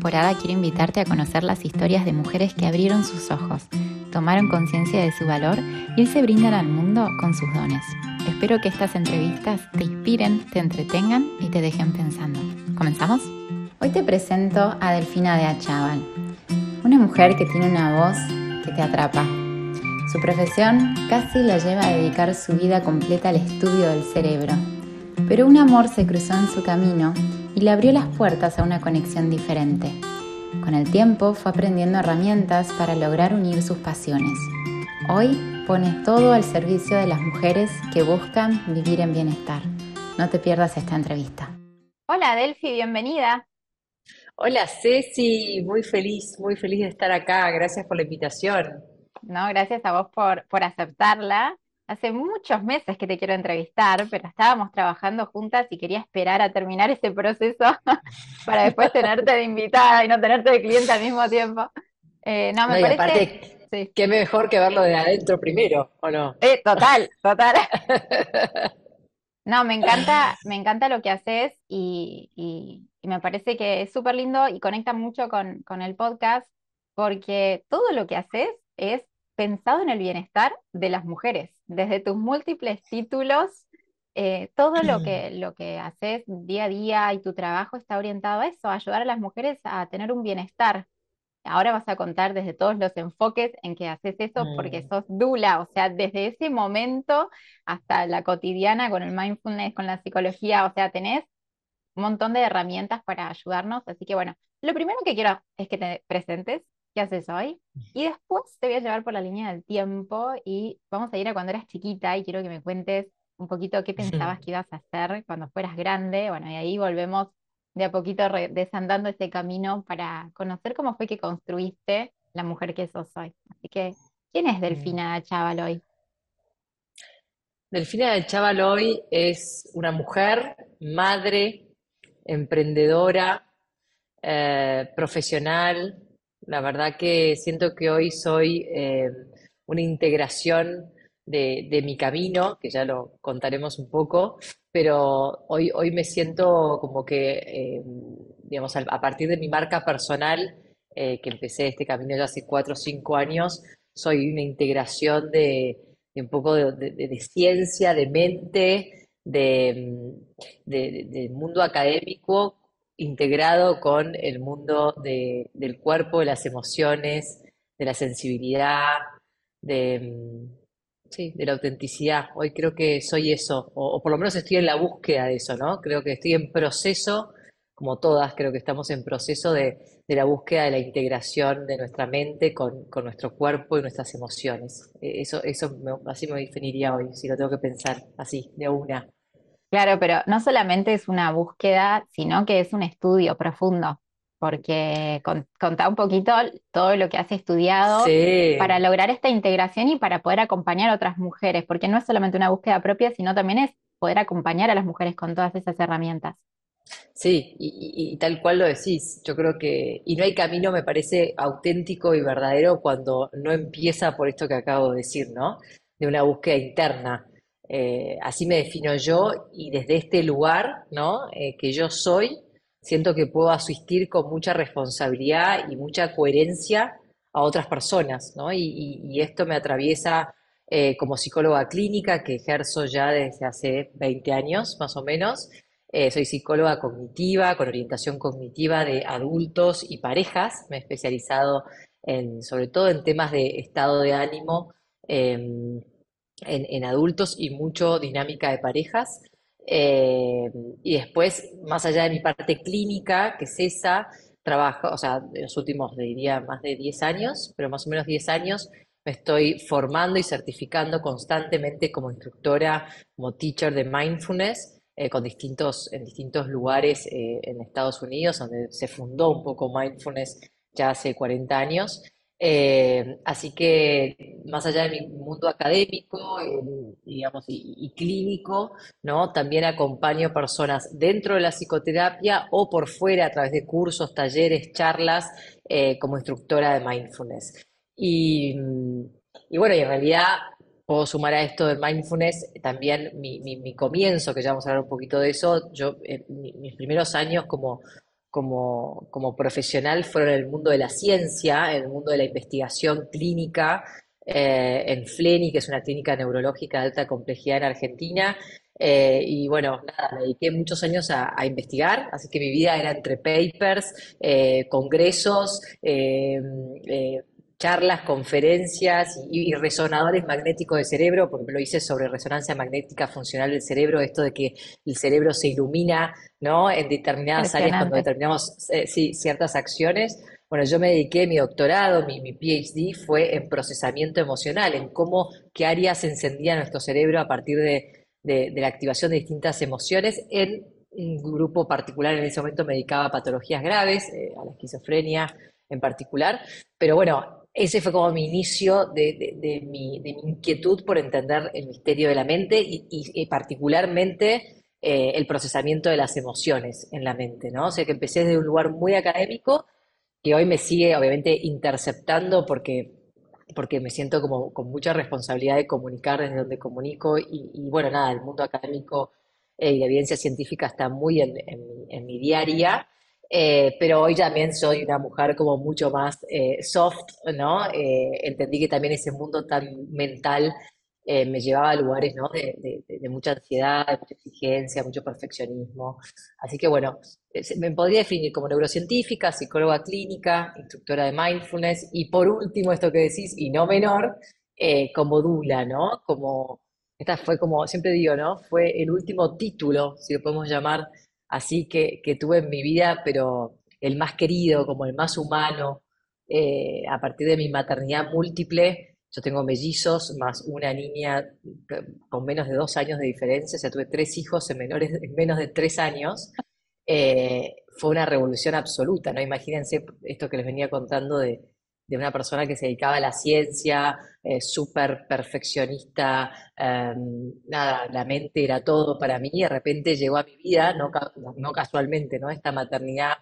quiero invitarte a conocer las historias de mujeres que abrieron sus ojos, tomaron conciencia de su valor y se brindan al mundo con sus dones. Espero que estas entrevistas te inspiren, te entretengan y te dejen pensando. ¿Comenzamos? Hoy te presento a Delfina de Achaval, una mujer que tiene una voz que te atrapa. Su profesión casi la lleva a dedicar su vida completa al estudio del cerebro, pero un amor se cruzó en su camino y le abrió las puertas a una conexión diferente. Con el tiempo fue aprendiendo herramientas para lograr unir sus pasiones. Hoy pone todo al servicio de las mujeres que buscan vivir en bienestar. No te pierdas esta entrevista. Hola Delphi, bienvenida. Hola Ceci, muy feliz, muy feliz de estar acá. Gracias por la invitación. No, gracias a vos por, por aceptarla. Hace muchos meses que te quiero entrevistar, pero estábamos trabajando juntas y quería esperar a terminar ese proceso para después tenerte de invitada y no tenerte de cliente al mismo tiempo. Eh, no, me parece. sí. qué mejor que verlo de adentro primero, ¿o no? Eh, total, total. No, me encanta, me encanta lo que haces y, me parece que es súper lindo y conecta mucho con, con el podcast porque todo lo que haces es pensado en el bienestar de las mujeres, desde tus múltiples títulos, eh, todo lo que, lo que haces día a día y tu trabajo está orientado a eso, a ayudar a las mujeres a tener un bienestar. Ahora vas a contar desde todos los enfoques en que haces eso porque mm. sos dula, o sea, desde ese momento hasta la cotidiana con el mindfulness, con la psicología, o sea, tenés un montón de herramientas para ayudarnos. Así que bueno, lo primero que quiero es que te presentes, qué haces hoy. Y después te voy a llevar por la línea del tiempo y vamos a ir a cuando eras chiquita y quiero que me cuentes un poquito qué pensabas que ibas a hacer cuando fueras grande. Bueno, y ahí volvemos de a poquito desandando ese camino para conocer cómo fue que construiste la mujer que sos hoy. Así que, ¿quién es Delfina Chaval hoy? Delfina Chaval hoy es una mujer, madre, emprendedora, eh, profesional, la verdad que siento que hoy soy eh, una integración de, mi camino, que ya lo contaremos un poco, pero hoy, hoy me siento como que, eh, digamos, a, partir de mi marca personal, eh, que empecé este camino ya hace cuatro o cinco años, soy una integración de, un poco de, ciencia, de mente, de, mundo académico integrado con el mundo del cuerpo, de las emociones, de la sensibilidad, de, mm, de la autenticidad. Hoy creo que soy eso, o, por lo menos estoy en la búsqueda de eso, ¿no? Creo que estoy en proceso, como todas, creo que estamos en proceso de, la búsqueda de la integración de nuestra mente con, nuestro cuerpo y nuestras emociones. E, eso, eso así me definiría hoy, si lo tengo que pensar así, de una. Claro, pero no solamente es una búsqueda, sino que es un estudio profundo, porque contá un poquito todo lo que has estudiado para lograr esta integración y para poder acompañar a otras mujeres, porque no es solamente una búsqueda propia, sino también es poder acompañar a las mujeres con todas esas herramientas. Sí, y, tal cual lo decís, yo creo que, y no hay camino, me parece auténtico y verdadero cuando no empieza por esto que acabo de decir, ¿no? De una búsqueda interna eh, así me defino yo y desde este lugar. Eh, que yo soy, siento que puedo asistir con mucha responsabilidad y mucha coherencia a otras personas, ¿no? Y, esto me atraviesa eh, como psicóloga clínica que ejerzo ya desde hace 20 años, más o menos. soy psicóloga cognitiva, con orientación cognitiva de adultos y parejas. Me he especializado sobre todo en temas de estado de ánimo en, adultos y mucho dinámica de parejas. Eh, y después, más allá de mi parte clínica, que es esa, trabajo, o sea, en los últimos, diría, más de 10 años, pero más o menos 10 años, me estoy formando y certificando constantemente como instructora, como teacher de mindfulness, eh, con distintos, en distintos lugares eh, en Estados Unidos, donde se fundó un poco mindfulness ya hace 40 años. Eh, así que más allá de mi mundo académico, digamos, y, clínico, ¿no? También acompaño personas dentro de la psicoterapia o por fuera a través de cursos, talleres, charlas, eh, como instructora de mindfulness. Y, bueno, y en realidad puedo sumar a esto de mindfulness también mi, comienzo, que ya vamos a hablar un poquito de eso. Yo, mis primeros años como como, como profesional fueron el mundo de la ciencia, en el mundo de la investigación clínica, eh, en FLENI, que es una clínica neurológica de alta complejidad en Argentina. Eh, y bueno, nada, me dediqué muchos años a, investigar, así que mi vida era entre papers, eh, congresos, charlas, conferencias y, resonadores magnéticos de cerebro, porque lo hice sobre resonancia magnética funcional del cerebro, esto de que el cerebro se ilumina ¿no? en determinadas áreas cuando determinamos eh, ciertas acciones. Bueno, yo me dediqué, mi doctorado, mi, mi, PhD fue en procesamiento emocional, en cómo, qué áreas encendía nuestro cerebro a partir de, la activación de distintas emociones en un grupo particular en ese momento me dedicaba a patologías graves, eh, a la esquizofrenia en particular, pero bueno, ese fue como mi inicio de, mi, inquietud por entender el misterio de la mente y, particularmente eh, el procesamiento de las emociones en la mente, ¿no? O sea que empecé desde un lugar muy académico que hoy me sigue obviamente interceptando porque, porque me siento como con mucha responsabilidad de comunicar desde donde comunico y, bueno, nada, el mundo académico eh, y la evidencia científica está muy en, en mi diaria eh, pero hoy también soy una mujer como mucho más eh, soft, ¿no? Eh, entendí que también ese mundo tan mental me llevaba a lugares, ¿no? De, mucha ansiedad, de mucha exigencia, mucho perfeccionismo. Así que bueno, me podría definir como neurocientífica, psicóloga clínica, instructora de mindfulness y por último, esto que decís, y no menor, como dula, ¿no? Como, esta fue como, siempre digo, ¿no? Fue el último título, si lo podemos llamar, así que, tuve en mi vida, pero el más querido, como el más humano, eh, a partir de mi maternidad múltiple. Yo tengo mellizos, más una niña con menos de dos años de diferencia, o sea, tuve tres hijos en, menores, en menos de tres años. Eh, fue una revolución absoluta, ¿no? Imagínense esto que les venía contando de, de una persona que se dedicaba a la ciencia, eh, súper perfeccionista, em, nada, la mente era todo para mí, de repente llegó a mi vida, no, no casualmente, ¿no? Esta maternidad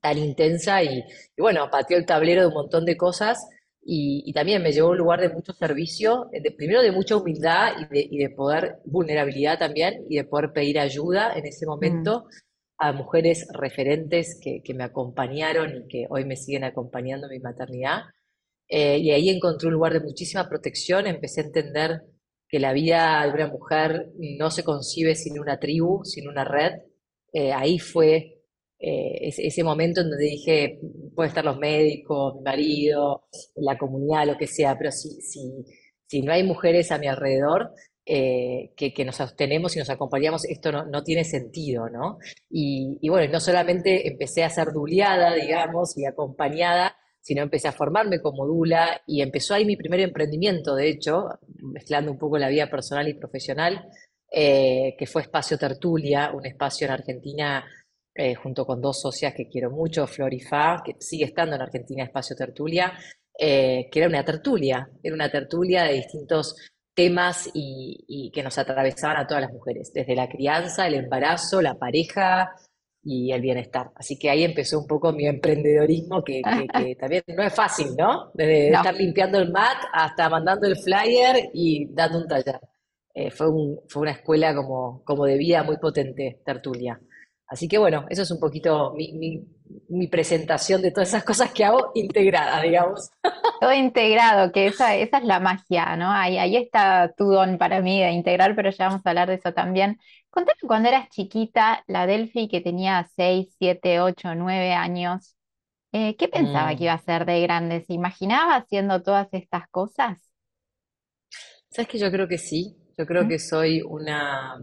tan intensa y, bueno, pateó el tablero de un montón de cosas y, también me llevó a un lugar de mucho servicio, de, primero de mucha humildad y de, y de, poder, vulnerabilidad también, y de poder pedir ayuda en ese momento. Mm a mujeres referentes que, me acompañaron y que hoy me siguen acompañando en mi maternidad. Eh, y ahí encontré un lugar de muchísima protección, empecé a entender que la vida de una mujer no se concibe sin una tribu, sin una red. Eh, ahí fue eh, ese, momento en donde dije, pueden estar los médicos, mi marido, la comunidad, lo que sea, pero si, si, si no hay mujeres a mi alrededor, eh, que, nos sostenemos y nos acompañamos, esto no, tiene sentido, ¿no? Y, bueno, no solamente empecé a ser duliada, digamos, y acompañada, sino empecé a formarme como dula y empezó ahí mi primer emprendimiento, de hecho, mezclando un poco la vida personal y profesional, eh, que fue Espacio Tertulia, un espacio en Argentina eh, junto con dos socias que quiero mucho, Flor y Fa, que sigue estando en Argentina Espacio Tertulia, que era una tertulia, era una tertulia de distintos temas y, que nos atravesaban a todas las mujeres, desde la crianza, el embarazo, la pareja y el bienestar. Así que ahí empezó un poco mi emprendedorismo, que, también no es fácil, ¿no? Desde estar limpiando el mat hasta mandando el flyer y dando un taller. Eh, fue, fue una escuela como, como de vida muy potente, Tertulia. Así que bueno, eso es un poquito mi, presentación de todas esas cosas que hago integrada, digamos. Todo integrado, que esa, esa es la magia, ¿no? Ahí, ahí está tu don para mí de integrar, pero ya vamos a hablar de eso también. Contame cuando eras chiquita, la Delphi que tenía 6, 7, 8, 9 años, eh, ¿qué pensaba que mm. iba a ser de grande? ¿Se imaginaba haciendo todas estas cosas? Sabes que yo creo que sí, yo creo que soy una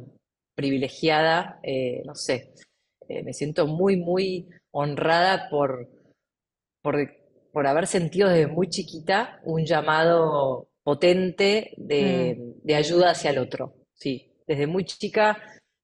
privilegiada, eh, no sé, eh, me siento muy, muy honrada por, por, haber sentido desde muy chiquita un llamado potente de, mm. ayuda hacia el otro. Sí, desde muy chica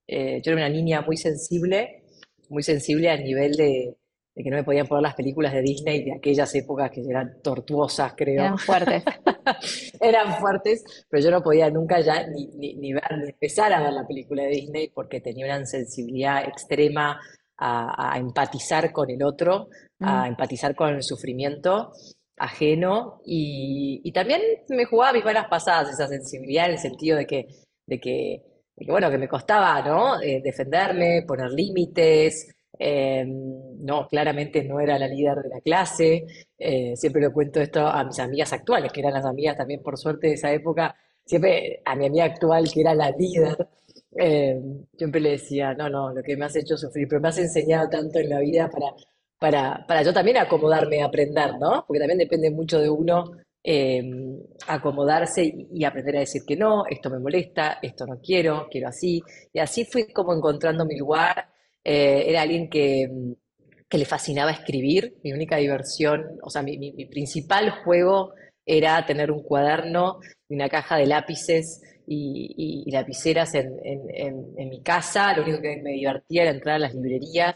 eh, yo era una niña muy sensible, muy sensible a nivel de, que no me podían poner las películas de Disney de aquellas épocas que eran tortuosas, creo. Eran fuertes. eran fuertes, pero yo no podía nunca ya ni, ni, empezar a ver la película de Disney porque tenía una sensibilidad extrema a, empatizar con el otro, a mm. empatizar con el sufrimiento ajeno y, también me jugaba mis malas pasadas esa sensibilidad en el sentido de que, de que, bueno, que me costaba, ¿no? Eh, defenderme, poner límites, Eh, no, claramente no era la líder de la clase. Eh, siempre lo cuento esto a mis amigas actuales, que eran las amigas también por suerte de esa época. Siempre a mi amiga actual, que era la líder, eh, siempre le decía, no, no, lo que me has hecho sufrir, pero me has enseñado tanto en la vida para, para, para yo también acomodarme aprender, ¿no? Porque también depende mucho de uno acomodarse y, aprender a decir que no, esto me molesta, esto no quiero, quiero así. Y así fui como encontrando mi lugar eh, era alguien que, que, le fascinaba escribir, mi única diversión, o sea, mi, mi, principal juego era tener un cuaderno y una caja de lápices y, y, lapiceras en, en, en, mi casa, lo único que me divertía era entrar a las librerías,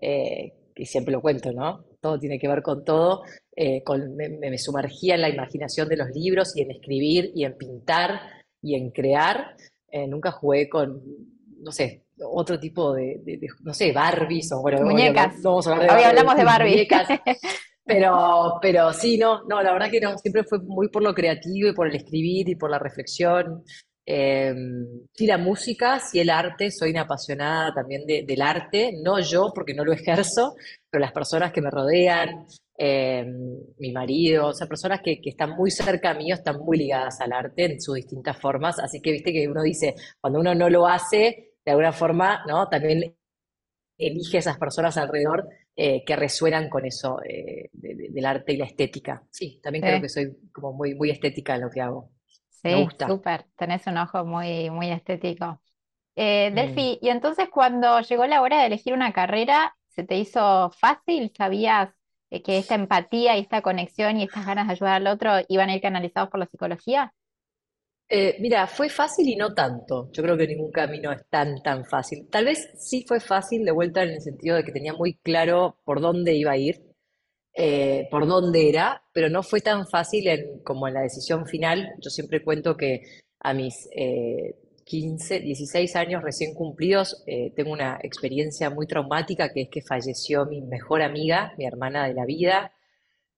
eh, y siempre lo cuento, ¿no? Todo tiene que ver con todo, eh, con, me, me, sumergía en la imaginación de los libros y en escribir y en pintar y en crear. Eh, nunca jugué con, no sé, otro tipo de, no sé, Barbies o bueno, muñecas. Hoy, hablamos de Barbie. pero, pero sí, no, no, la verdad que no, siempre fue muy por lo creativo y por el escribir y por la reflexión. Eh, sí, la música, sí el arte, soy una apasionada también del arte, no yo porque no lo ejerzo, pero las personas que me rodean, em, mi marido, o sea, personas que, que, están muy cerca mío están muy ligadas al arte en sus distintas formas, así que viste que uno dice, cuando uno no lo hace, de alguna forma, ¿no? También elige esas personas alrededor eh, que resuenan con eso eh, del arte y la estética. Sí, también creo que soy como muy, muy estética en lo que hago. Sí, súper, tenés un ojo muy, muy estético. Eh, Delphi, y entonces cuando llegó la hora de elegir una carrera, ¿se te hizo fácil? ¿Sabías que esta empatía y esta conexión y estas ganas de ayudar al otro iban a ir canalizados por la psicología? Eh, mira, fue fácil y no tanto. Yo creo que ningún camino es tan, tan fácil. Tal vez sí fue fácil de vuelta en el sentido de que tenía muy claro por dónde iba a ir, eh, por dónde era, pero no fue tan fácil en, como en la decisión final. Yo siempre cuento que a mis eh, 15, 16 años recién cumplidos eh, tengo una experiencia muy traumática que es que falleció mi mejor amiga, mi hermana de la vida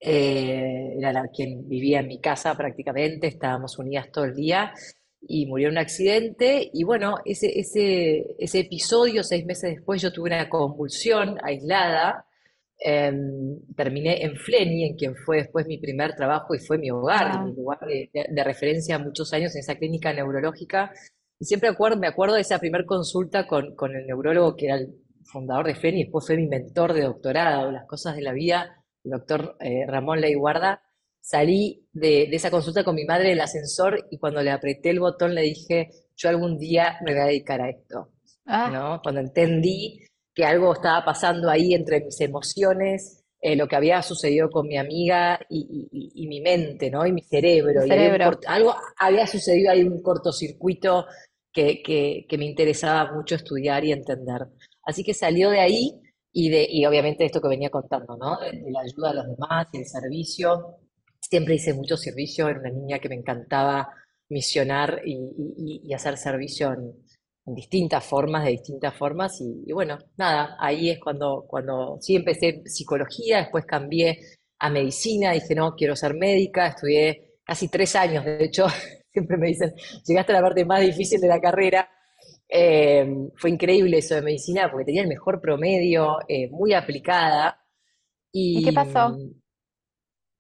eh, era la, quien vivía en mi casa prácticamente, estábamos unidas todo el día y murió en un accidente. Y bueno, ese, ese, ese episodio, seis meses después, yo tuve una convulsión aislada, em, terminé en Fleni, en quien fue después mi primer trabajo y fue mi hogar, mi lugar de, de, referencia muchos años en esa clínica neurológica. Y siempre acuerdo, me acuerdo de esa primera consulta con, con el neurólogo que era el fundador de Fleni, y después fue mi mentor de doctorado, las cosas de la vida doctor eh, Ramón Leiguarda, salí de, esa consulta con mi madre del ascensor y cuando le apreté el botón le dije, yo algún día me voy a dedicar a esto. Ah. ¿no? Cuando entendí que algo estaba pasando ahí entre mis emociones, eh, lo que había sucedido con mi amiga y, mi mente, ¿no? Y mi cerebro. algo había sucedido ahí, un cortocircuito que, que me interesaba mucho estudiar y entender. Así que salió de ahí y, de, y obviamente esto que venía contando, ¿no? De, la ayuda a los demás y el servicio. Siempre hice mucho servicio, era una niña que me encantaba misionar y, y, hacer servicio en, distintas formas, de distintas formas. Y, bueno, nada, ahí es cuando, cuando sí empecé psicología, después cambié a medicina, dije, no, quiero ser médica, estudié casi tres años, de hecho, siempre me dicen, llegaste a la parte más difícil de la carrera, eh, fue increíble eso de medicina porque tenía el mejor promedio, eh, muy aplicada. Y, qué pasó?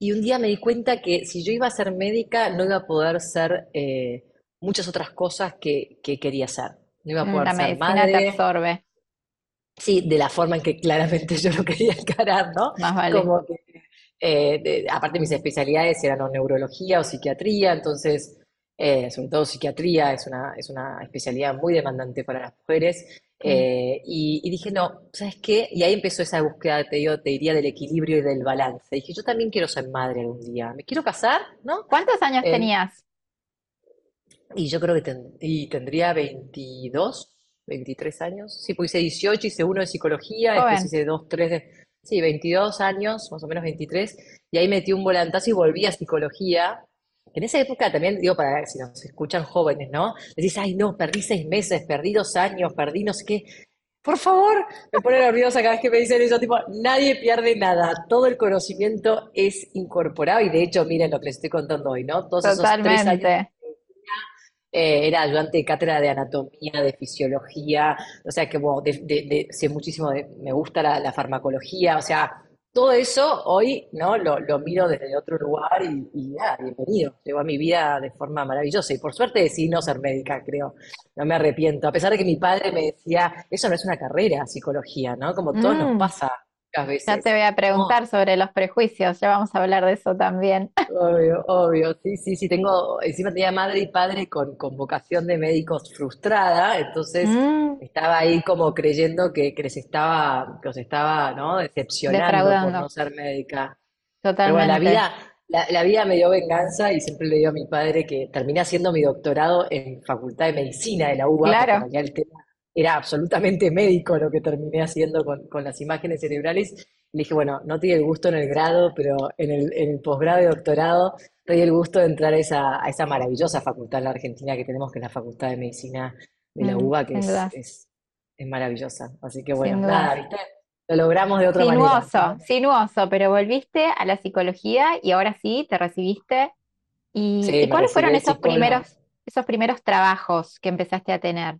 Y un día me di cuenta que si yo iba a ser médica no iba a poder ser eh, muchas otras cosas que, quería ser. No iba a mm, poder la ser medicina madre. te absorbe. Sí, de la forma en que claramente yo lo quería encarar, ¿no? Más vale. Como que, aparte mis especialidades eran o neurología o psiquiatría, entonces eh, sobre todo psiquiatría, es una, es una especialidad muy demandante para las mujeres. Eh, y, dije, no, ¿sabes qué? Y ahí empezó esa búsqueda, te, digo, te diría, del equilibrio y del balance. Dije, yo también quiero ser madre algún día. ¿Me quiero casar? ¿No? ¿Cuántos años eh, tenías? Y yo creo que y tendría 22, 23 años. Sí, pues hice 18, hice uno de psicología, después hice dos, tres de... Sí, 22 años, más o menos 23. Y ahí metí un volantazo y volví a psicología en esa época también, digo, para si nos escuchan jóvenes, ¿no? Decís, ay, no, perdí seis meses, perdí dos años, perdí no sé qué. Por favor, me pone nerviosa cada vez que me dicen eso, tipo, nadie pierde nada, todo el conocimiento es incorporado y de hecho, miren lo que les estoy contando hoy, ¿no? Todos esos tres años eh, era ayudante de cátedra de anatomía, de fisiología, o sea, que bueno, de, de- de- sé muchísimo, me gusta la, la farmacología, o sea, todo eso hoy, ¿no? Lo, lo miro desde otro lugar y, y nada, bienvenido. Llegó a mi vida de forma maravillosa y por suerte decidí no ser médica, creo. No me arrepiento, a pesar de que mi padre me decía, eso no es una carrera, psicología, ¿no? Como todos nos Mm, pasa muchas ya te veces. voy a preguntar sobre los prejuicios, ya vamos a hablar de eso también. Obvio, obvio, sí, sí, sí, tengo, encima tenía madre y padre con, con vocación de médicos frustrada, entonces Mm, estaba ahí como creyendo que, que les estaba, que os estaba, ¿no? decepcionando por no ser médica. Pero bueno, la totalmente. vida, la, la vida me dio venganza y siempre le digo a mi padre que terminé haciendo mi doctorado en Facultad de Medicina de la UBA, Claro. realidad el tema era absolutamente médico lo que terminé haciendo con, con las imágenes cerebrales. Le dije, bueno, no te di el gusto en el grado, pero en el, en el posgrado y doctorado te di el gusto de entrar a esa, a esa maravillosa facultad en la Argentina que tenemos, que es la Facultad de Medicina de la Mm, UBA, que es, es, es maravillosa. Así que bueno, nada. ¿viste? Lo logramos de otra manera, Sinuoso, sinuoso, pero volviste a la psicología y ahora sí te recibiste. ¿Y, Sí, y me cuáles fueron esos primeros, esos primeros trabajos que empezaste a tener?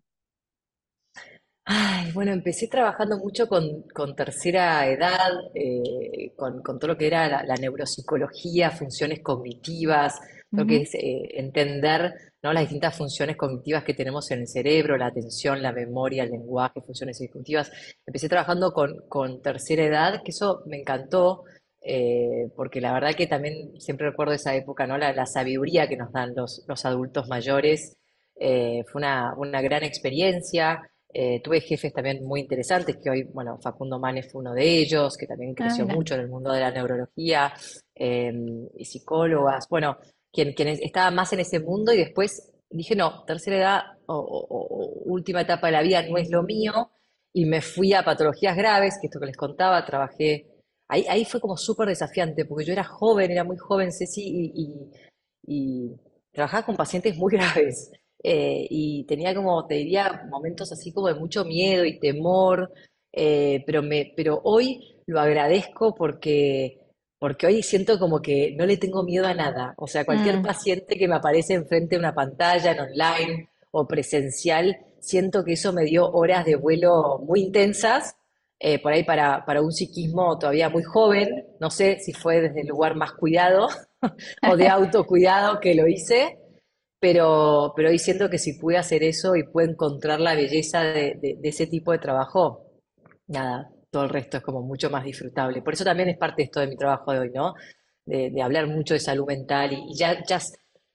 Ay, bueno, empecé trabajando mucho con, con tercera edad, eh, con, con todo lo que era la, la neuropsicología, funciones cognitivas, lo que Ujú. es eh, entender, ¿no? las distintas funciones cognitivas que tenemos en el cerebro, la atención, la memoria, el lenguaje, funciones ejecutivas. Empecé trabajando con, con tercera edad, que eso me encantó, eh, porque la verdad que también siempre recuerdo esa época, ¿no? La, la sabiduría que nos dan los, los adultos mayores. eh, fue una, una gran experiencia. Eh, tuve jefes también muy interesantes, que hoy, bueno, Facundo Manes fue uno de ellos, que también Ah, creció mira. mucho en el mundo de la neurología, eh, y psicólogas, bueno, quien, quien estaba más en ese mundo y después dije, no, tercera edad o, o- o última etapa de la vida no es lo mío, y me fui a patologías graves, que esto que les contaba, trabajé, ahí, ahí fue como súper desafiante, porque yo era joven, era muy joven, Ceci, y, y- y trabajaba con pacientes muy graves. Eh, y tenía como, te diría, momentos así como de mucho miedo y temor, eh, pero, me, pero hoy lo agradezco porque, porque hoy siento como que no le tengo miedo a nada. O sea, cualquier Mm, paciente que me aparece enfrente de una pantalla, en online o presencial, siento que eso me dio horas de vuelo muy intensas, eh, por ahí para, para un psiquismo todavía muy joven. No sé si fue desde el lugar más cuidado o de autocuidado que lo hice. Pero, pero hoy siento que si pude hacer eso y pude encontrar la belleza de, de- de ese tipo de trabajo, nada, todo el resto es como mucho más disfrutable. Por eso también es parte de esto de mi trabajo de hoy, ¿no? De, de hablar mucho de salud mental y, y ya, ya,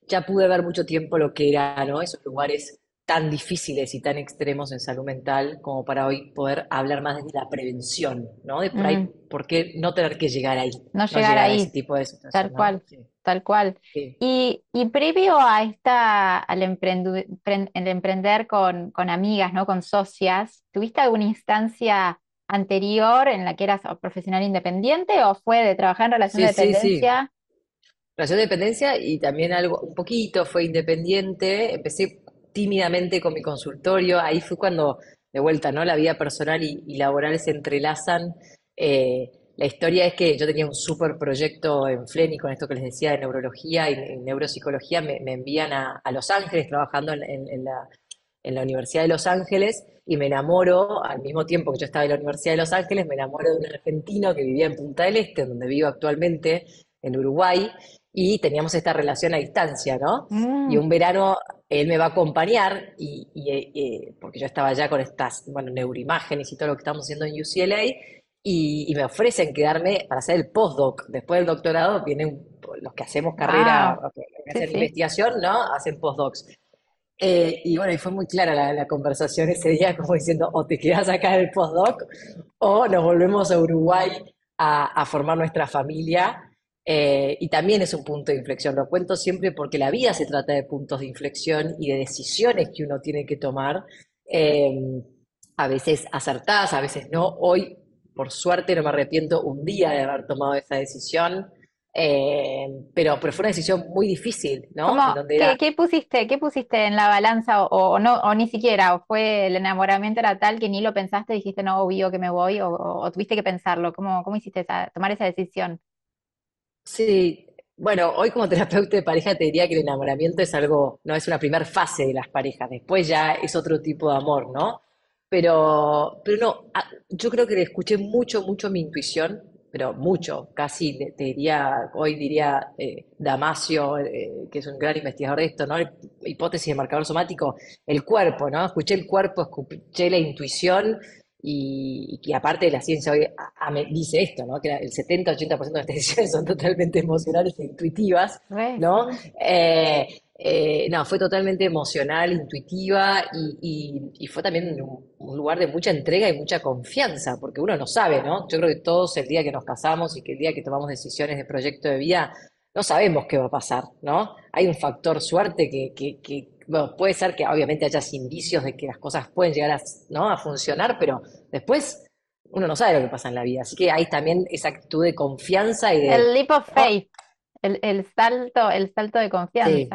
ya pude ver mucho tiempo lo que era, ¿no? Esos lugares tan difíciles y tan extremos en salud mental como para hoy poder hablar más desde la prevención, ¿no? De por ahí, mm. ¿por qué no tener que llegar ahí? No No llegar llegar a ese ahí, tipo de tal situación, ¿no? cual, Sí, tal cual. sí. Y, y previo a esta, al el emprender con, con amigas, ¿no? Con socias, ¿tuviste alguna instancia anterior en la que eras profesional independiente o fue de trabajar en relación de Sí, sí, sí. dependencia? Relación de dependencia y también algo, un poquito fue independiente. Empecé tímidamente con mi consultorio. Ahí fue cuando, de vuelta, ¿no? La vida personal y, y laboral se entrelazan. Eh, la historia es que yo tenía un súper proyecto en Fleni con esto que les decía de neurología y, y neuropsicología. Me, me envían a, a Los Ángeles trabajando en, en- en la, en la Universidad de Los Ángeles y me enamoro, al mismo tiempo que yo estaba en la Universidad de Los Ángeles, me enamoro de un argentino que vivía en Punta del Este, donde vivo actualmente, en Uruguay, y teníamos esta relación a distancia, ¿no? Y Mm, un verano él me va a acompañar, y, y, eh, eh, porque yo estaba ya con estas, bueno, neuroimágenes y todo lo que estamos haciendo en UCLA, y, y me ofrecen quedarme para hacer el postdoc. Después del doctorado vienen los que hacemos carrera, wow, los que hacen sí. investigación, ¿no? Hacen postdocs. Eh, y bueno, y fue muy clara la, la conversación ese día, como diciendo, o te quedas acá en el postdoc, o nos volvemos a Uruguay a, a formar nuestra familia. Eh, y también es un punto de inflexión, lo cuento siempre porque la vida se trata de puntos de inflexión y de decisiones que uno tiene que tomar, eh, a veces acertadas, a veces no. Hoy, por suerte, no me arrepiento un día de haber tomado esa decisión, eh, pero, pero fue una decisión muy difícil, ¿no? En ¿Cómo, donde qué, era qué pusiste, qué pusiste en la balanza o, o no, o ni siquiera, o fue el enamoramiento era tal que ni lo pensaste, dijiste no, obvio que me voy, o, o- o tuviste que pensarlo? ¿Cómo, cómo hiciste esa, tomar esa decisión? Sí, Bueno, hoy como terapeuta de pareja te diría que el enamoramiento es algo, no es una primera fase de las parejas, después ya es otro tipo de amor, ¿no? Pero, pero no, yo creo que escuché mucho, mucho mi intuición, pero mucho, casi te diría, hoy diría eh, Damasio, eh, que es un gran investigador de esto, ¿no? Hipótesis de marcador somático, el cuerpo, ¿no? Escuché el cuerpo, escuché la intuición y, y aparte de la ciencia hoy a- a- me dice esto, ¿no? Que el 70-80% de las decisiones son totalmente emocionales e intuitivas, ¿no? Eh, eh, no, fue totalmente emocional, intuitiva y, y- y fue también un, un lugar de mucha entrega y mucha confianza, porque uno no sabe, ¿no? Yo creo que todos el día que nos casamos y que el día que tomamos decisiones de proyecto de vida, no sabemos qué va a pasar, ¿no? Hay un factor suerte que, que, que, bueno, puede ser que obviamente haya indicios de que las cosas pueden llegar a, ¿no? a funcionar, pero después uno no sabe lo que pasa en la vida. Así que hay también esa actitud de confianza y de, El leap of ¿no? faith, el, el salto, el salto de Sí.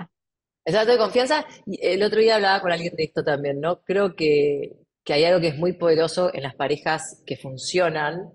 Exacto, de confianza. El otro día hablaba con alguien de esto también, ¿no? Creo que, que hay algo que es muy poderoso en las parejas que funcionan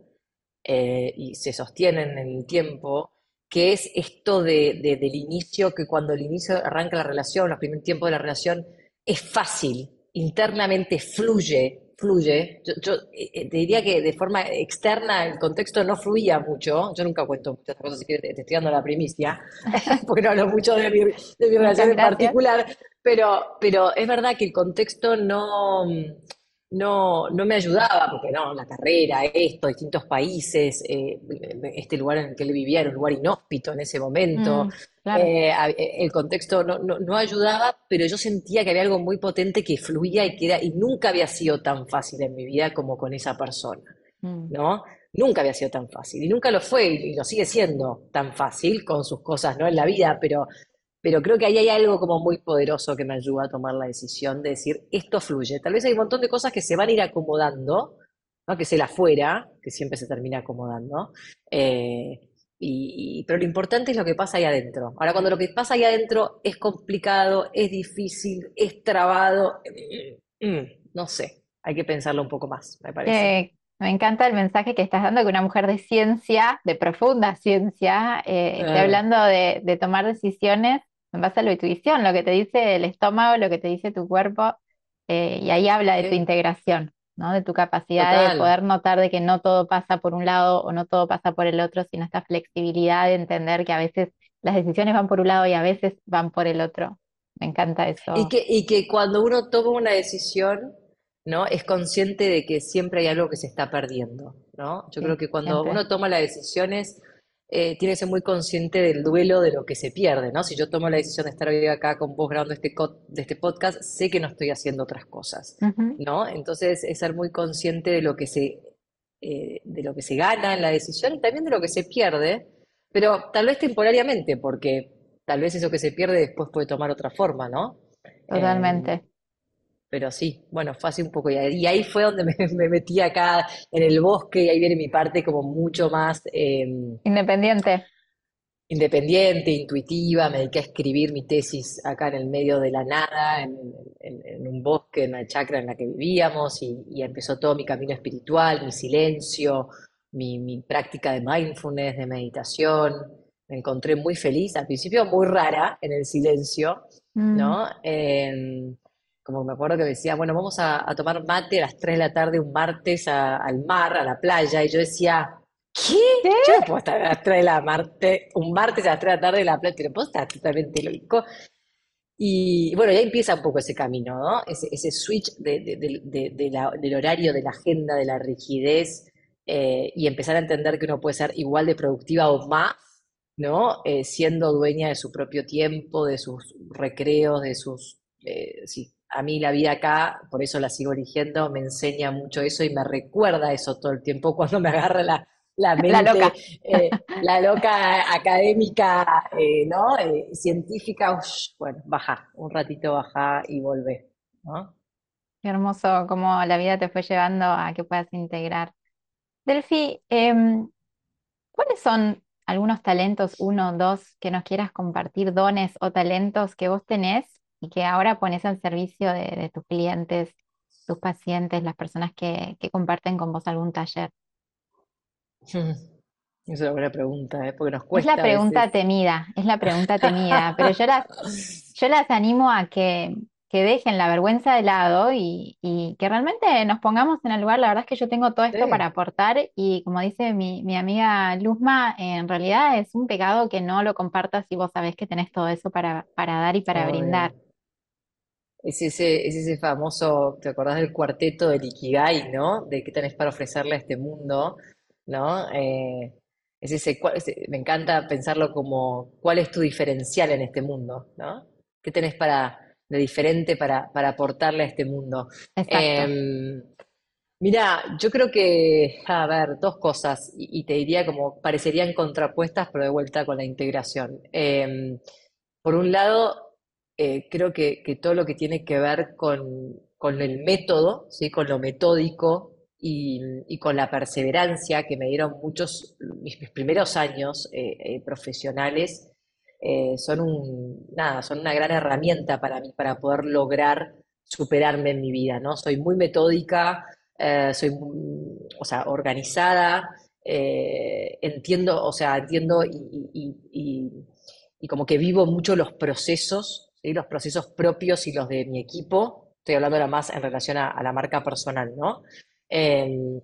eh, y se sostienen en el tiempo, que es esto de, de- del inicio, que cuando el inicio arranca la relación, los primeros tiempos de la relación, es fácil, internamente fluye, fluye. Yo, yo, eh, eh, te diría que de forma externa el contexto no fluía mucho. Yo nunca cuento muchas cosas, así que te, estoy dando la primicia, porque no hablo mucho de mi, de mi relación en particular, pero, pero es verdad que el contexto no, no, no me ayudaba, porque no, la carrera, esto, distintos países, eh, este lugar en el que él vivía era un lugar inhóspito en ese momento, Mm, claro. eh, eh, el contexto no, no, no ayudaba, pero yo sentía que había algo muy potente que fluía y que era, y nunca había sido tan fácil en mi vida como con esa persona, Mm. ¿no? Nunca había sido tan fácil, y nunca lo fue, y, y lo sigue siendo tan fácil con sus cosas, ¿no? En la vida, pero, pero creo que ahí hay algo como muy poderoso que me ayuda a tomar la decisión de decir, esto fluye. Tal vez hay un montón de cosas que se van a ir acomodando, ¿no? Que es el afuera, que siempre se termina acomodando. eh, y, y- pero lo importante es lo que pasa ahí adentro. Ahora, cuando lo que pasa ahí adentro es complicado, es difícil, es trabado, mm, mm, no sé, hay que pensarlo un poco más, me parece. Eh, me encanta el mensaje que estás dando, que una mujer de ciencia, de profunda ciencia, eh, esté hablando de, de tomar decisiones en base a la intuición, lo que te dice el estómago, lo que te dice tu cuerpo, eh, y ahí habla de tu integración, ¿no? De tu capacidad de poder notar de que no todo pasa por un lado o no todo pasa por el otro, sino esta flexibilidad de entender que a veces las decisiones van por un lado y a veces van por el otro. Me encanta Y eso. que, y que cuando uno toma una decisión, ¿no? Es consciente de que siempre hay algo que se está perdiendo, ¿no? Yo creo que cuando siempre. uno toma las decisiones, eh, tiene que ser muy consciente del duelo de lo que se pierde, ¿no? Si yo tomo la decisión de estar hoy acá con vos grabando este, de este podcast, sé que no estoy haciendo otras cosas, ¿no? Entonces, es ser muy consciente de lo que se, eh, de lo que se gana en la decisión y también de lo que se pierde, pero tal vez temporariamente, porque tal vez eso que se pierde después puede tomar otra forma, ¿no? Totalmente. Pero sí, bueno, fue así un poco. Y ahí, fue donde me, me metí acá en el bosque y ahí viene mi parte como mucho más em, Independiente. independiente, intuitiva. Me dediqué a escribir mi tesis acá en el medio de la nada, en, en- en un bosque, en una chacra en la que vivíamos y, y empezó todo mi camino espiritual, mi silencio, mi, mi práctica de mindfulness, de meditación. Me encontré muy feliz, al principio muy rara en el silencio Mm. ¿no? Em, como me acuerdo que me decía, bueno, vamos a, a tomar mate a las 3 de la tarde un martes a- al mar, a la playa, y yo decía, ¿qué? ¿Qué? Yo puedo estar a las 3 de la marte, un martes a las 3 de la tarde en la playa, pero puedo estar totalmente loco. Y bueno, ya empieza un poco ese camino, ¿no? Ese, ese switch de- de- de- de- de la- del horario, de la agenda, de la rigidez, eh, y empezar a entender que uno puede ser igual de productiva o más, ¿no? Eh, siendo dueña de su propio tiempo, de sus recreos, de sus... eh, sí, a mí la vida acá, por eso la sigo eligiendo, me enseña mucho eso y me recuerda eso todo el tiempo cuando me agarra la, la La mente, loca. eh, la loca académica, eh, ¿no? Eh, científica, ush, bueno, baja, un ratito baja y volvé, ¿no? Qué hermoso cómo la vida te fue llevando a que puedas integrar. Delphi, em, ¿cuáles son algunos talentos, uno o dos, que nos quieras compartir, dones o talentos que vos tenés y que ahora pones al servicio de, de tus clientes, tus pacientes, las personas que, que comparten con vos algún taller? Es una buena pregunta, ¿eh? Porque nos Es la cuesta pregunta temida, es la pregunta temida, pero yo las, yo las animo a que, que dejen la vergüenza de lado y, y que realmente nos pongamos en el lugar. La verdad es que yo tengo todo esto para aportar y como dice mi, mi amiga Luzma, en realidad es un pecado que no lo compartas si vos sabés que tenés todo eso para, para dar y para brindar. Es ese, es ese famoso, ¿te acordás del cuarteto del Ikigai, ¿no? De qué tenés para ofrecerle a este mundo, ¿no? Eh, es ese, me encanta pensarlo como, ¿cuál es tu diferencial en este mundo, ¿no? ¿Qué tenés para, de diferente para, para aportarle a este mundo? Exacto. Em, mira, yo creo que, a ver, dos cosas, y, y te diría como parecerían contrapuestas, pero de vuelta con la integración. Em, por un lado, eh, creo que, todo lo que tiene que ver con, con el método, ¿sí? Con lo metódico y, con la perseverancia que me dieron muchos, mis, mis primeros años eh, eh, profesionales, son un, nada, son una gran herramienta para mí, para poder lograr superarme en mi vida, ¿no? Soy muy metódica, soy, o sea, organizada, entiendo, o sea, entiendo y como que vivo mucho los procesos, ¿sí? Los procesos propios y los de mi equipo. Estoy hablando ahora más en relación a, la marca personal, ¿no? Em,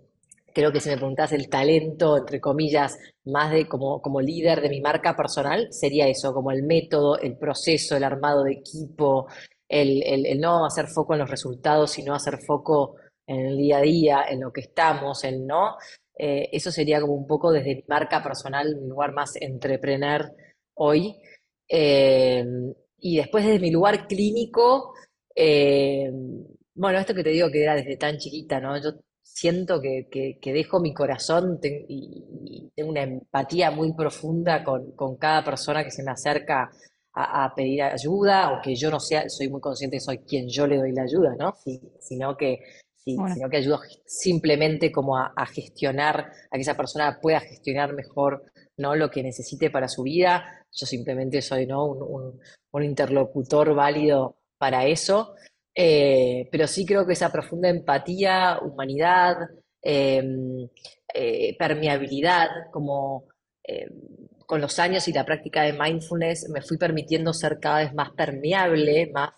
creo que si me preguntás el talento, entre comillas, más de como, como líder de mi marca personal, sería eso, como el método, el proceso, el armado de equipo, el, el- no hacer foco en los resultados, sino hacer foco en el día a día, en lo que estamos, en no. Eh, eso sería como un poco desde mi marca personal, mi lugar más entrepreneur hoy. Eh, y después desde mi lugar clínico, eh, bueno, esto que te digo que era desde tan chiquita, ¿no? Yo siento que, que- que dejo mi corazón te- y, y tengo una empatía muy profunda con, con cada persona que se me acerca a, a pedir ayuda o que yo no sea, soy muy consciente que soy quien yo le doy la ayuda, ¿no? Si- sino que, Bueno, sino que ayudo simplemente como a, a gestionar, a que esa persona pueda gestionar mejor, ¿no? Lo que necesite para su vida. Yo simplemente soy, ¿no? un, un- un interlocutor válido para eso. Eh, pero sí creo que esa profunda empatía, humanidad, eh, eh, permeabilidad, como eh, con los años y la práctica de mindfulness me fui permitiendo ser cada vez más permeable, más...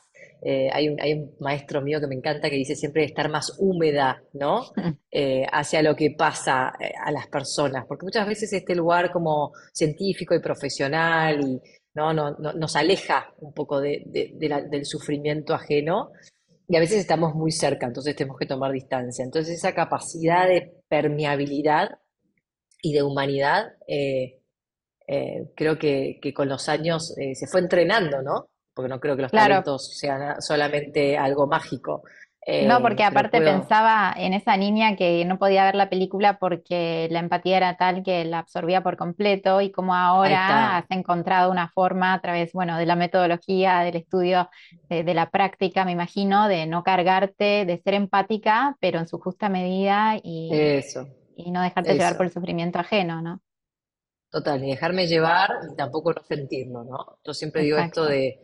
eh, hay un, hay un maestro mío que me encanta que dice siempre estar más húmeda, ¿no? Hacia lo que pasa a las personas, porque muchas veces este lugar como científico y profesional y, ¿no? No, no- nos aleja un poco de- de- de la- del sufrimiento ajeno y a veces estamos muy cerca, entonces tenemos que tomar distancia. Entonces esa capacidad de permeabilidad y de humanidad, eh, eh, creo que, que con los años eh, se fue entrenando, ¿no? Porque no creo que los claro, talentos sean solamente algo mágico, No, Eh, porque aparte puedo... pensaba en esa niña que no podía ver la película porque la empatía era tal que la absorbía por completo y como ahora has encontrado una forma a través, bueno, de la metodología, del estudio, de, de la práctica, me imagino, de no cargarte, de ser empática, pero en su justa medida y, eso, y no dejarte llevar por el sufrimiento ajeno, ¿no? Total, ni dejarme llevar, ni tampoco no sentirlo, ¿no? Yo siempre digo esto de,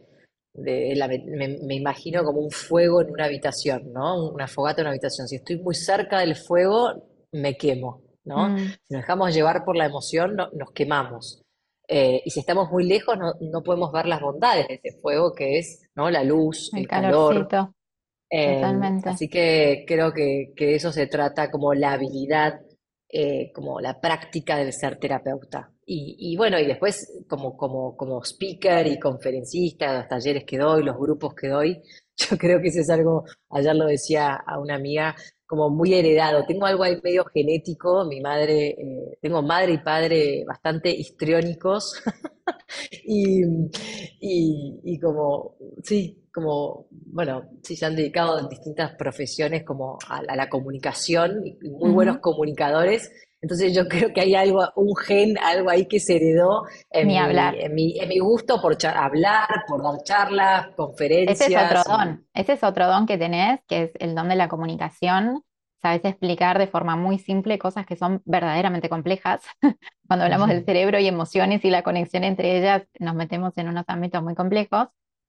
de la- me, me imagino como un fuego en una habitación, ¿no? Una fogata en una habitación. Si estoy muy cerca del fuego, me quemo, ¿no? Mm, Si nos dejamos llevar por la emoción, no- nos quemamos. Eh, y si estamos muy lejos, no, no podemos ver las bondades de ese fuego que es, ¿no? La luz, el el calor. Eh, totalmente. así que creo que, eso se trata como la habilidad, eh, como la práctica del ser terapeuta. Y, y bueno, y después como, como, como speaker y conferencista, los talleres que doy, los grupos que doy, yo creo que eso es algo, ayer lo decía a una amiga, como muy heredado. Tengo algo ahí medio genético, mi madre, eh, tengo madre y padre bastante histriónicos y, y, y como, sí, como, bueno, sí, se han dedicado en distintas profesiones como a, a la comunicación y muy buenos comunicadores. Entonces yo creo que hay algo, un gen, algo ahí que se heredó en Ni mi, hablar. en mi, en mi gusto por hablar, por dar charlas, Ese es otro conferencias don, ese es otro don que tenés, que es el don de la comunicación. Sabes explicar de forma muy simple cosas que son verdaderamente complejas. Cuando hablamos del cerebro y emociones y la conexión entre ellas, nos metemos en unos ámbitos muy complejos.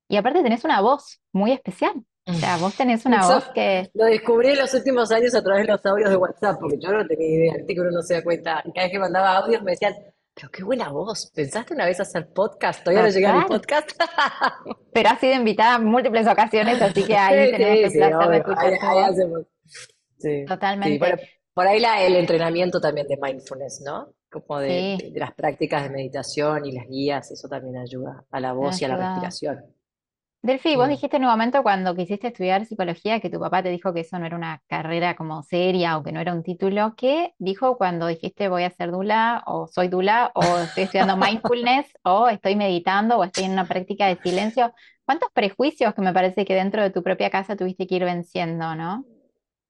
Y aparte tenés una voz muy especial. O sea, vos tenés una Eso voz que, lo descubrí en los últimos años a través de los audios de WhatsApp, porque yo no tenía idea, viste que uno no se da cuenta. Cada vez que mandaba audios me decían, pero qué buena voz, ¿pensaste una vez hacer podcast? ¿Todavía no llegué a mi podcast? pero has sido invitada en múltiples ocasiones, así que ahí Sí, tenés sí, el sí, placer de ahí, ahí hacemos. Sí, Totalmente. por ahí la, el entrenamiento también de mindfulness, ¿no? Como de, las prácticas de meditación y las guías, eso también ayuda a la voz y a la respiración. Delphi, vos dijiste en un momento cuando quisiste estudiar psicología que tu papá te dijo que eso no era una carrera como seria o que no era un título. ¿Qué dijo cuando dijiste voy a ser dula o soy dula o estoy estudiando mindfulness o estoy meditando o estoy en una práctica de silencio? ¿Cuántos prejuicios que me parece que dentro de tu propia casa tuviste que ir venciendo, ¿no?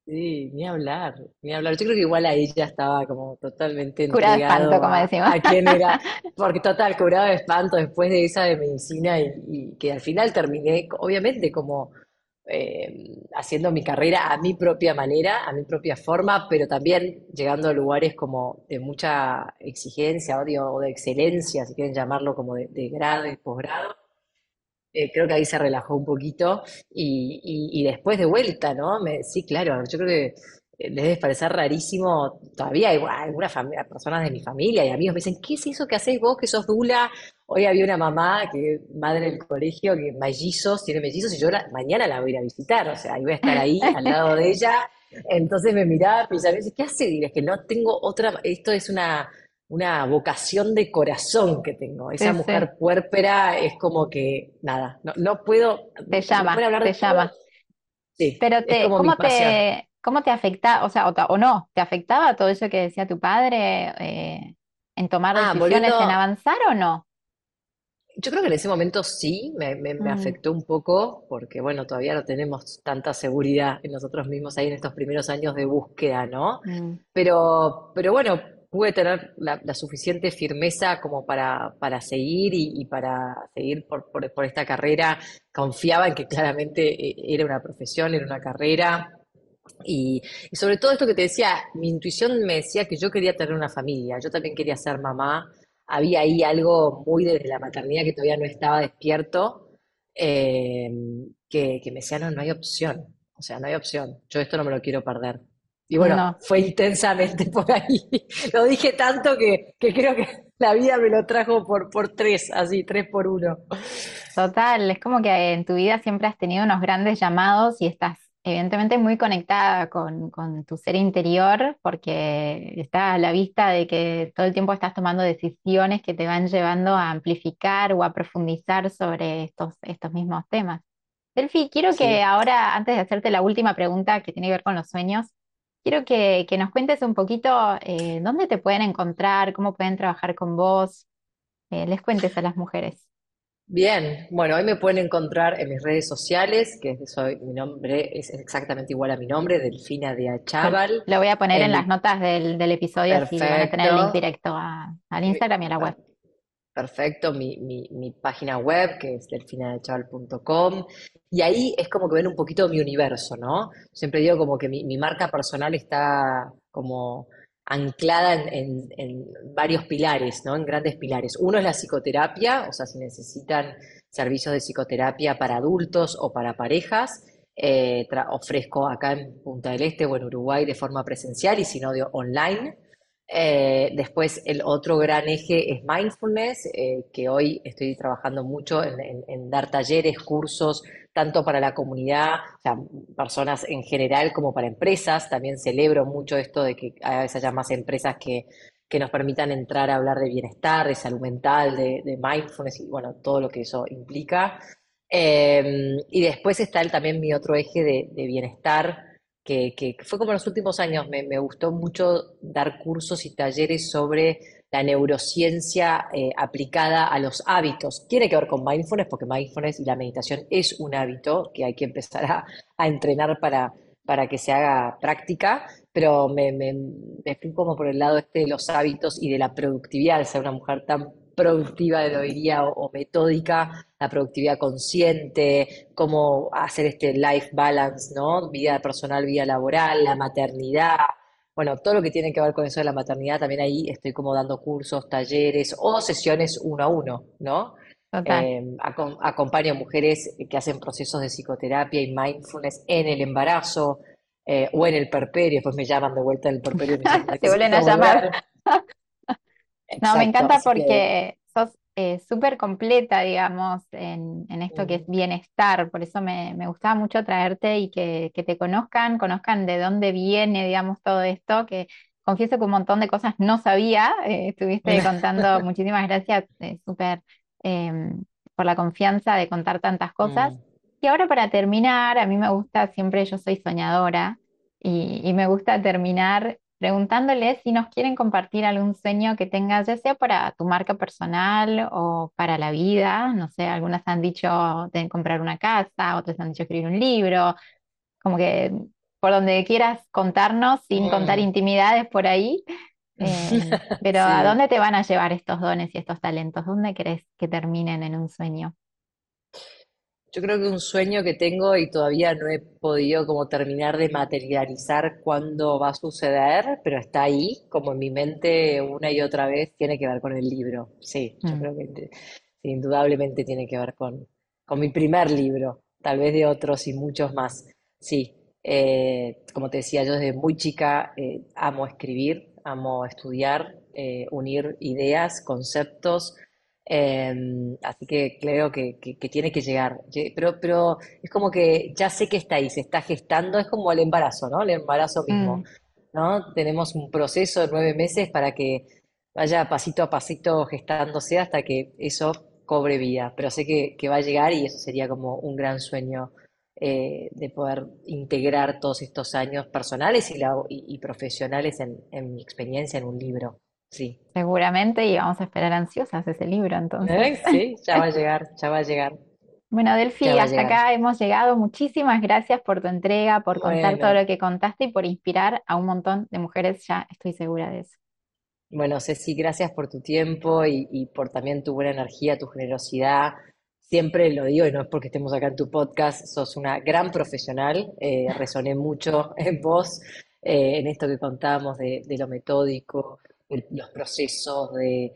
Sí, ni hablar, ni hablar. Yo creo que igual ahí ya estaba como totalmente Curado de espanto, como a, decimos. a quién era, porque total, curado de espanto después de esa de medicina y, y que al final terminé, obviamente, como eh, haciendo mi carrera a mi propia manera, a mi propia forma, pero también llegando a lugares como de mucha exigencia o de, o de excelencia, si quieren llamarlo como de, de grado y posgrado. Eh, creo que ahí se relajó un poquito y, y- y después de vuelta, ¿no? Me, sí, claro, yo creo que eh, les debe parecer rarísimo, todavía hay algunas personas de mi familia y amigos me dicen, ¿qué es eso que hacéis vos que sos dula? Hoy había una mamá, que madre del colegio, que mellizos, tiene mellizos y yo la- mañana la voy a ir a visitar, o sea, ahí voy a estar ahí al lado de ella. Entonces me miraba dice, ¿qué hace? Es que no tengo otra, esto es una, una vocación de corazón que tengo. Esa Sí, sí, mujer puérpera es como que, nada, no, no puedo, te llama, te llama. Sí, Pero te, ¿cómo te, cómo te afecta, o sea, o, no, te afectaba todo eso que decía tu padre eh, en tomar Ah, decisiones, en avanzar o no? yo creo que en ese momento sí, me, me, me Mm, afectó un poco, porque bueno, todavía no tenemos tanta seguridad en nosotros mismos ahí en estos primeros años de búsqueda, ¿no? mm, Pero, pero bueno, pude tener la, suficiente firmeza como para, para seguir y, para seguir por, por, esta carrera. Confiaba en que claramente eh, era una profesión, era una carrera. Y, y sobre todo esto que te decía, mi intuición me decía que yo quería tener una familia, yo también quería ser mamá. Había ahí algo muy desde la maternidad que todavía no estaba despierto, eh, que, que me decía, no, no hay opción, o sea, no hay opción, yo esto no me lo quiero perder. Y bueno, no, fue intensamente por ahí. Lo dije tanto que, que creo que la vida me lo trajo por, por tres, así, tres por uno. total, es como que en tu vida siempre has tenido unos grandes llamados y estás evidentemente muy conectada con, con tu ser interior porque está a la vista de que todo el tiempo estás tomando decisiones que te van llevando a amplificar o a profundizar sobre estos, estos mismos temas. Delphi, quiero que ahora, antes de hacerte la última pregunta que tiene que ver con los sueños, quiero que, que nos cuentes un poquito eh, dónde te pueden encontrar, cómo pueden trabajar con vos, eh, les cuentes a las mujeres. Bien, bueno, hoy me pueden encontrar en mis redes sociales, que es- soy, mi nombre es exactamente igual a mi nombre, Delfina de Yo Achával, lo voy a poner en en las notas del, del episodio, así van a tener el link directo a- al Instagram y a la web. per- perfecto, mi, mi, mi página web, que es delfinadechaval.com, y ahí es como que ven un poquito mi universo, ¿no? Siempre digo como que mi, marca personal está como anclada en, varios pilares, ¿no? En grandes pilares. Uno es la psicoterapia, o sea, si necesitan servicios de psicoterapia para adultos o para parejas, eh, ofrezco acá en Punta del Este o en Uruguay de forma presencial y si no online. Eh, después el otro gran eje es mindfulness, eh, que hoy estoy trabajando mucho en dar talleres, cursos, tanto para la comunidad, personas en general como para empresas. También celebro mucho esto de que a veces haya más empresas que, que nos permitan entrar a hablar de bienestar, de salud mental, de, mindfulness y bueno, todo lo que eso implica. Eh, y después está el- también mi otro eje de, de bienestar, que, que fue como en los últimos años, me, me gustó mucho dar cursos y talleres sobre la neurociencia eh, aplicada a los hábitos. Tiene que ver con mindfulness, porque mindfulness y la meditación es un hábito que hay que empezar a, a entrenar para, para que se haga práctica, pero me, me, fui como por el lado este de los hábitos y de la productividad, de ser una mujer tan productiva, lo diría, o, o metódica, la productividad consciente, cómo hacer este life balance, ¿no? Vida personal, vida laboral, la maternidad. Bueno, todo lo que tiene que ver con eso de la maternidad, también ahí estoy como dando cursos, talleres o sesiones uno a uno, ¿no? Eh, acompaño a mujeres que hacen procesos de psicoterapia y mindfulness en el embarazo eh, o en el perperio, después me llaman de vuelta del perperio y me Se vuelven a llamar. no, me encanta porque eh, súper completa, digamos, en, esto que es bienestar, por eso me, gustaba mucho traerte y que, te conozcan, conozcan de dónde viene, digamos, todo esto, que confieso que un montón de cosas no sabía, eh, estuviste contando, muchísimas gracias, eh, súper em, por la confianza de contar tantas cosas. Mm. Y ahora para terminar, a mí me gusta, siempre yo soy soñadora, y, y me gusta terminar preguntándoles si nos quieren compartir algún sueño que tengas, ya sea para tu marca personal o para la vida. No sé, algunas han dicho de comprar una casa, otras han dicho escribir un libro, como que por donde quieras contarnos, sin contar mm. intimidades por ahí. Eh, pero ¿a dónde te van a llevar estos dones y estos talentos? ¿Dónde crees que terminen en un sueño? Yo creo que un sueño que tengo y todavía no he podido como terminar de materializar cuándo va a suceder, pero está ahí, como en mi mente una y otra vez, tiene que ver con el libro. Sí, yo mm. creo que indudablemente tiene que ver con, con mi primer libro, tal vez de otros y muchos más. Sí, eh, como te decía, yo desde muy chica eh, amo escribir, amo estudiar, eh, unir ideas, conceptos Em, así que creo que, tiene que llegar. Pero, pero es como que ya sé que está ahí, se está gestando, es como el embarazo, ¿no? El embarazo mismo, mm. ¿no? Tenemos un proceso de nueve meses para que vaya pasito a pasito gestándose hasta que eso cobre vida. Pero sé que, va a llegar y eso sería como un gran sueño eh, de poder integrar todos estos años personales y, profesionales en mi experiencia en un libro. Sí. Seguramente, y vamos a esperar ansiosas ese libro entonces. Sí, ya va a llegar, ya va a llegar. Bueno, Delfi, hasta acá hemos llegado. Muchísimas gracias por tu entrega, por contar todo lo que contaste y por inspirar a un montón de mujeres, ya estoy segura de eso. Bueno, Ceci, gracias por tu tiempo y, por también tu buena energía, tu generosidad. Siempre lo digo, y no es porque estemos acá en tu podcast, sos una gran profesional, eh, resoné mucho en vos, eh, en esto que contamos de, de lo metódico, los procesos de,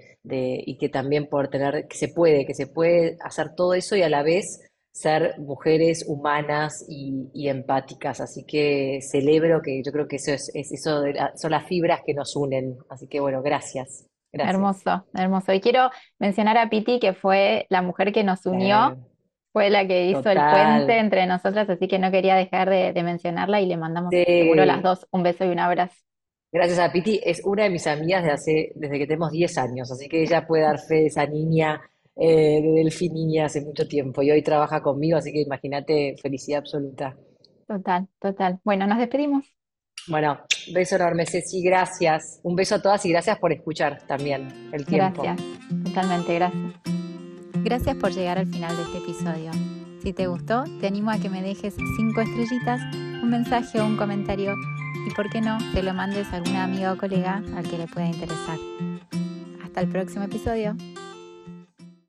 y que también por tener, que se puede, que se puede hacer todo eso y a la vez ser mujeres humanas y, empáticas. Así que celebro que yo creo que eso es, eso son las fibras que nos unen. Así que bueno, gracias. Hermoso, hermoso. Y quiero mencionar a Piti, que fue la mujer que nos unió, fue la que hizo el puente entre nosotras, así que no quería dejar de, mencionarla y le mandamos seguro las dos un beso y un abrazo. Gracias a Piti, es una de mis amigas de hace, desde que tenemos 10 años, así que ella puede dar fe de esa niña, eh, de Delfín niña hace mucho tiempo y hoy trabaja conmigo, así que imagínate, felicidad absoluta. Total, total. Bueno, nos despedimos. Bueno, beso enorme, Ceci, gracias. Un beso a todas y gracias por escuchar también el tiempo. Gracias, totalmente, gracias. Gracias por llegar al final de este episodio. Si te gustó, te animo a que me dejes cinco estrellitas, un mensaje o un comentario y por qué no, te lo mandes a alguna amiga o colega al que le pueda interesar. Hasta el próximo episodio.